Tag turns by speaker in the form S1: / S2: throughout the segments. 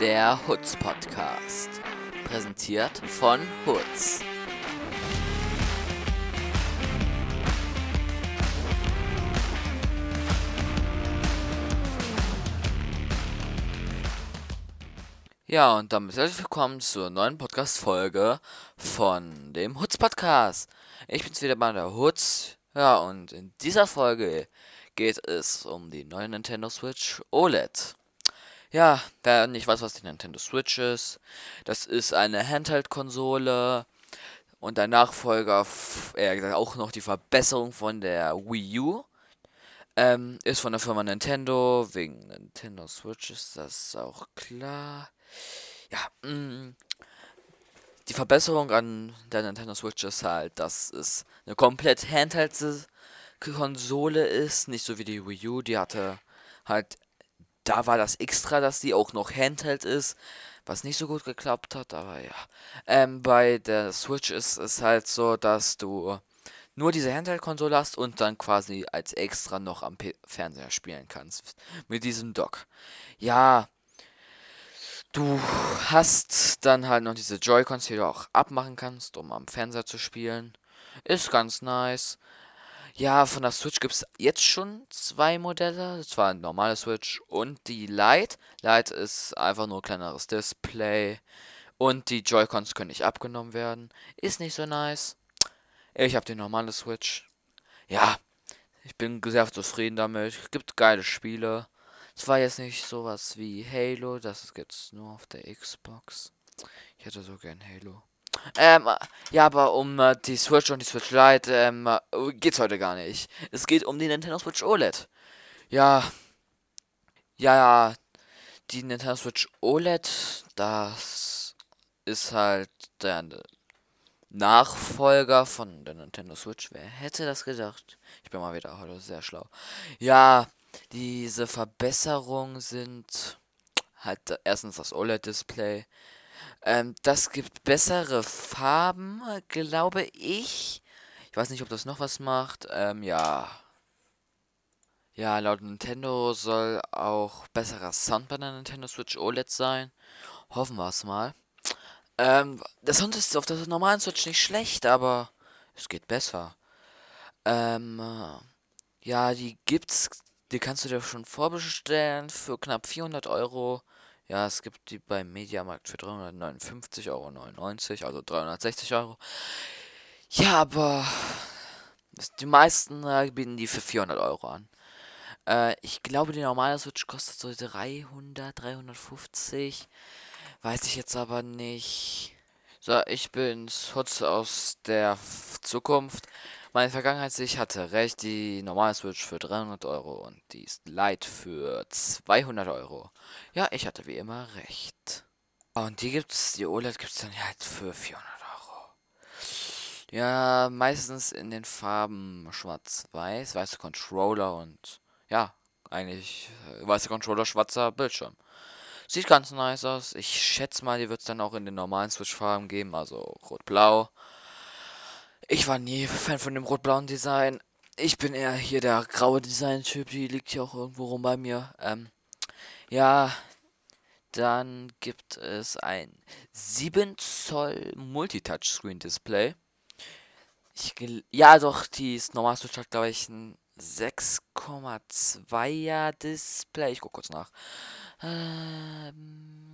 S1: Der Hutz Podcast. Präsentiert von Hutz. Ja, und damit herzlich willkommen zur neuen Podcast-Folge von dem Hutz Podcast. Ich bin's wieder bei der Hutz. Ja, und in dieser Folge geht es um die neue Nintendo Switch OLED. Ja, wer nicht weiß, was die Nintendo Switch ist, das ist eine Handheld-Konsole und ein Nachfolger, eher gesagt auch noch die Verbesserung von der Wii U. Ähm, ist von der Firma Nintendo, wegen Nintendo Switch ist das auch klar. Ja, mh, mm, die Verbesserung an der Nintendo Switch ist halt, dass es eine komplett Handheld-Konsole ist, nicht so wie die Wii U, die hatte halt da war das extra, dass die auch noch Handheld ist, was nicht so gut geklappt hat, aber ja. Ähm, bei der Switch ist es halt so, dass du nur diese Handheld-Konsole hast und dann quasi als extra noch am P Fernseher spielen kannst. Mit diesem Dock. Ja. Du hast dann halt noch diese Joy-Cons, die du auch abmachen kannst, um am Fernseher zu spielen. Ist ganz nice. Ja, von der Switch gibt es jetzt schon zwei Modelle. Das war ein normale Switch und die Lite. Lite ist einfach nur ein kleineres Display. Und die Joy-Cons können nicht abgenommen werden. Ist nicht so nice. Ich habe die normale Switch. Ja, ich bin sehr zufrieden damit. Es gibt geile Spiele. Es war jetzt nicht sowas wie Halo. Das gibt es nur auf der Xbox. Ich hätte so gern Halo. Ähm, ja, aber um äh, die Switch und die Switch Lite ähm, äh, geht's heute gar nicht. Es geht um die Nintendo Switch OLED. Ja. Ja, ja. Die Nintendo Switch OLED, das ist halt der Nachfolger von der Nintendo Switch. Wer hätte das gedacht? Ich bin mal wieder heute sehr schlau. Ja, diese Verbesserungen sind halt erstens das OLED-Display. Ähm, das gibt bessere Farben, glaube ich. Ich weiß nicht, ob das noch was macht. Ähm, ja. Ja, laut Nintendo soll auch besserer Sound bei der Nintendo Switch OLED sein. Hoffen wir es mal. Ähm, der Sound ist auf der normalen Switch nicht schlecht, aber es geht besser. Ähm, ja, die gibt's, die kannst du dir schon vorbestellen für knapp 400 Euro. Ja, es gibt die beim Mediamarkt für 359,99 Euro, also 360 Euro. Ja, aber die meisten äh, bieten die für 400 Euro an. Äh, ich glaube, die normale Switch kostet so 300, 350. Weiß ich jetzt aber nicht. So, ich bin's, Hutz aus der Zukunft. Meine Vergangenheit, ich hatte recht, die normale Switch für 300 Euro und die light für 200 Euro. Ja, ich hatte wie immer recht. Und die gibt's, die OLED gibt's dann halt für 400 Euro. Ja, meistens in den Farben schwarz-weiß, weiße Controller und ja, eigentlich äh, weiße Controller, schwarzer Bildschirm. Sieht ganz nice aus. Ich schätze mal, die wird es dann auch in den normalen Switch-Farben geben, also rot-blau. Ich war nie Fan von dem rot-blauen Design. Ich bin eher hier der graue Design-Typ, die liegt hier auch irgendwo rum bei mir. Ähm, ja, dann gibt es ein 7 Zoll Multitouch-Screen-Display. ja, doch, die ist Switch hat, glaube ich, ein 6,2er Display. Ich gucke kurz nach. Ähm,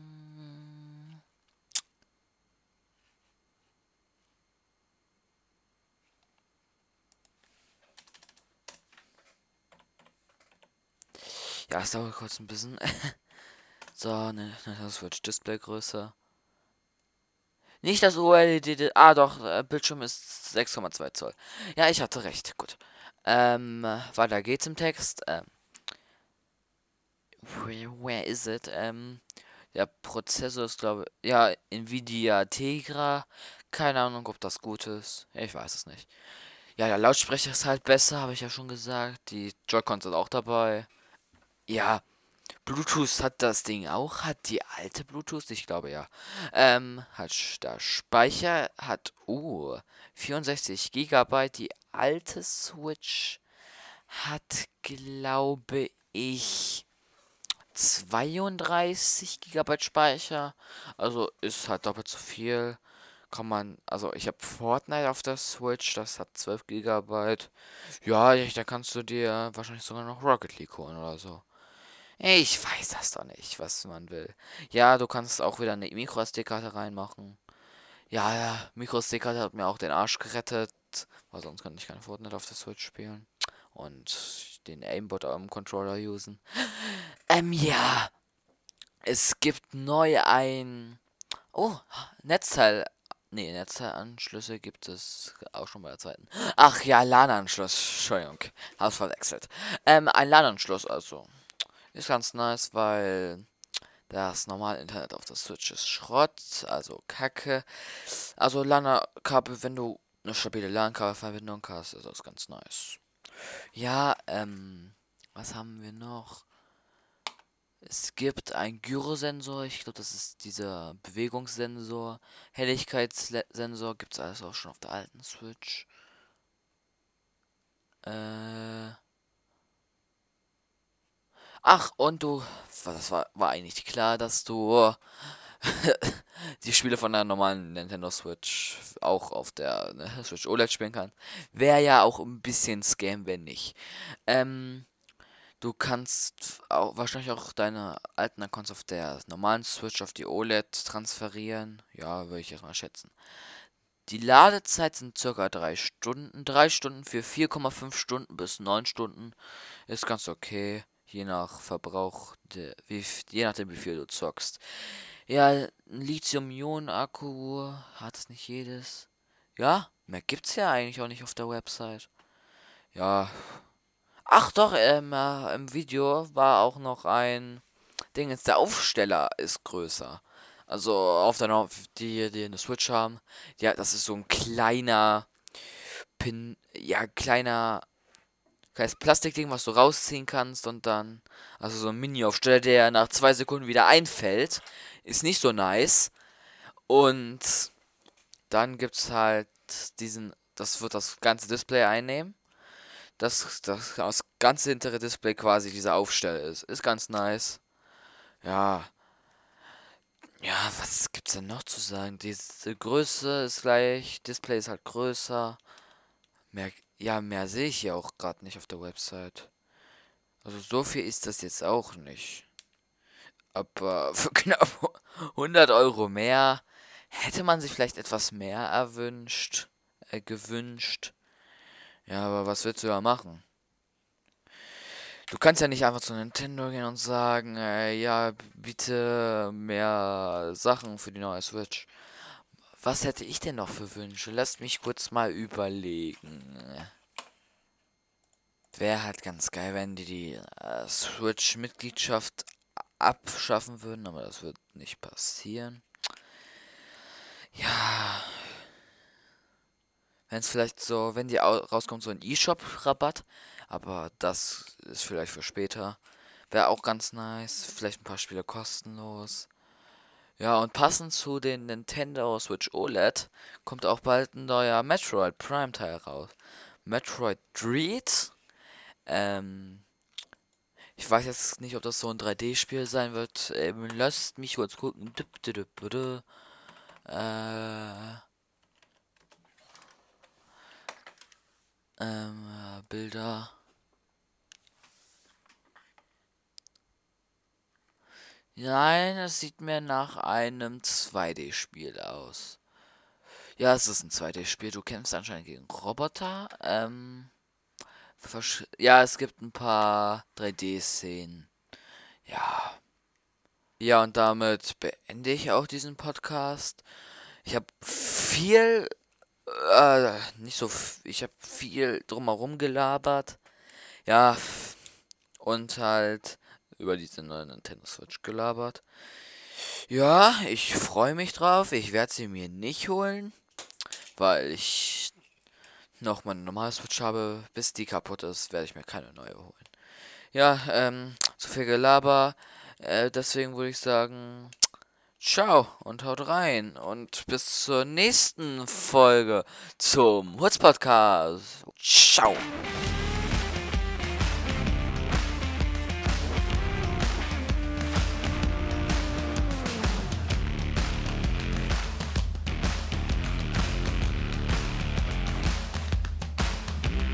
S1: Ja, es dauert kurz ein bisschen. so, ne, das wird Displaygröße. Nicht das OLED. Ah, doch, äh, Bildschirm ist 6,2 Zoll. Ja, ich hatte recht. Gut. Ähm, weiter geht's im Text. Ähm, where is it? Ähm, der Prozessor ist, glaube ich, ja, Nvidia Tegra. Keine Ahnung, ob das gut ist. Ich weiß es nicht. Ja, der Lautsprecher ist halt besser, habe ich ja schon gesagt. Die Joy-Cons sind auch dabei. Ja, Bluetooth hat das Ding auch. Hat die alte Bluetooth? Ich glaube ja. Ähm, hat der Speicher hat uh 64 GB. Die alte Switch hat, glaube ich, 32 GB Speicher. Also ist halt doppelt so viel. Kann man, also ich habe Fortnite auf der Switch, das hat 12 GB. Ja, da kannst du dir wahrscheinlich sogar noch Rocket League holen oder so. Ich weiß das doch nicht, was man will. Ja, du kannst auch wieder eine Micro-SD-Karte reinmachen. Ja, ja, Micro-SD-Karte hat mir auch den Arsch gerettet, weil sonst könnte ich keine Fortnite auf der Switch spielen. Und den Aimbot am Controller usen. Ähm, ja. Es gibt neu ein... Oh, Netzteil... Nee, Netzteilanschlüsse gibt es auch schon bei der zweiten. Ach ja, LAN-Anschluss. Entschuldigung, hab's verwechselt. Ähm, ein LAN-Anschluss also. Ist ganz nice, weil das normale Internet auf der Switch ist Schrott, also Kacke. Also LAN-Kabel, wenn du eine stabile LAN-Kabelverbindung hast, ist das ganz nice. Ja, ähm, was haben wir noch? Es gibt einen Gyrosensor, ich glaube, das ist dieser Bewegungssensor. Helligkeitssensor gibt es alles auch schon auf der alten Switch. Äh. Ach, und du, das war, war eigentlich klar, dass du die Spiele von der normalen Nintendo Switch auch auf der ne, Switch OLED spielen kannst. Wäre ja auch ein bisschen Scam, wenn nicht. Ähm, du kannst auch, wahrscheinlich auch deine alten Accounts auf der normalen Switch auf die OLED transferieren. Ja, würde ich erstmal schätzen. Die Ladezeit sind circa 3 Stunden. 3 Stunden für 4,5 Stunden bis 9 Stunden ist ganz okay je nach Verbrauch, de, wie, je nachdem wie viel du zockst. Ja, ein Lithium-Ionen-Akku hat es nicht jedes. Ja, mehr gibt's ja eigentlich auch nicht auf der Website. Ja. Ach doch, ähm, äh, im Video war auch noch ein Ding, jetzt der Aufsteller ist größer. Also auf der die, die eine Switch haben, ja, das ist so ein kleiner Pin, ja, kleiner kleines Plastikding, was du rausziehen kannst und dann, also so ein Mini-Aufsteller, der nach zwei Sekunden wieder einfällt, ist nicht so nice. Und dann gibt es halt diesen, das wird das ganze Display einnehmen. Das, das, das ganze hintere Display quasi dieser Aufsteller ist. Ist ganz nice. Ja. Ja, was gibt's denn noch zu sagen? Diese Größe ist gleich, Display ist halt größer. Mehr ja, mehr sehe ich ja auch gerade nicht auf der Website. Also so viel ist das jetzt auch nicht. Aber für knapp 100 Euro mehr hätte man sich vielleicht etwas mehr erwünscht, äh, gewünscht. Ja, aber was willst du da machen? Du kannst ja nicht einfach zu Nintendo gehen und sagen, äh, ja, bitte mehr Sachen für die neue Switch. Was hätte ich denn noch für Wünsche? Lasst mich kurz mal überlegen. Wäre halt ganz geil, wenn die die äh, Switch-Mitgliedschaft abschaffen würden, aber das wird nicht passieren. Ja. Wenn es vielleicht so, wenn die rauskommt, so ein E-Shop-Rabatt, aber das ist vielleicht für später. Wäre auch ganz nice. Vielleicht ein paar Spiele kostenlos. Ja, und passend zu den Nintendo Switch OLED kommt auch bald ein neuer Metroid Prime Teil raus. Metroid Dread. Ähm, ich weiß jetzt nicht, ob das so ein 3D-Spiel sein wird. Ähm, lasst mich kurz gucken. Äh, ähm, Bilder. Nein, es sieht mir nach einem 2D-Spiel aus. Ja, es ist ein 2D-Spiel. Du kämpfst anscheinend gegen Roboter. Ähm, ja, es gibt ein paar 3D-Szenen. Ja. Ja, und damit beende ich auch diesen Podcast. Ich habe viel, äh, nicht so, ich habe viel drumherum gelabert. Ja, und halt über diese neue Nintendo Switch gelabert. Ja, ich freue mich drauf. Ich werde sie mir nicht holen, weil ich noch meine normale Switch habe. Bis die kaputt ist, werde ich mir keine neue holen. Ja, ähm, zu viel Gelaber. Äh, deswegen würde ich sagen, ciao und haut rein. Und bis zur nächsten Folge zum Hutz Podcast. Ciao.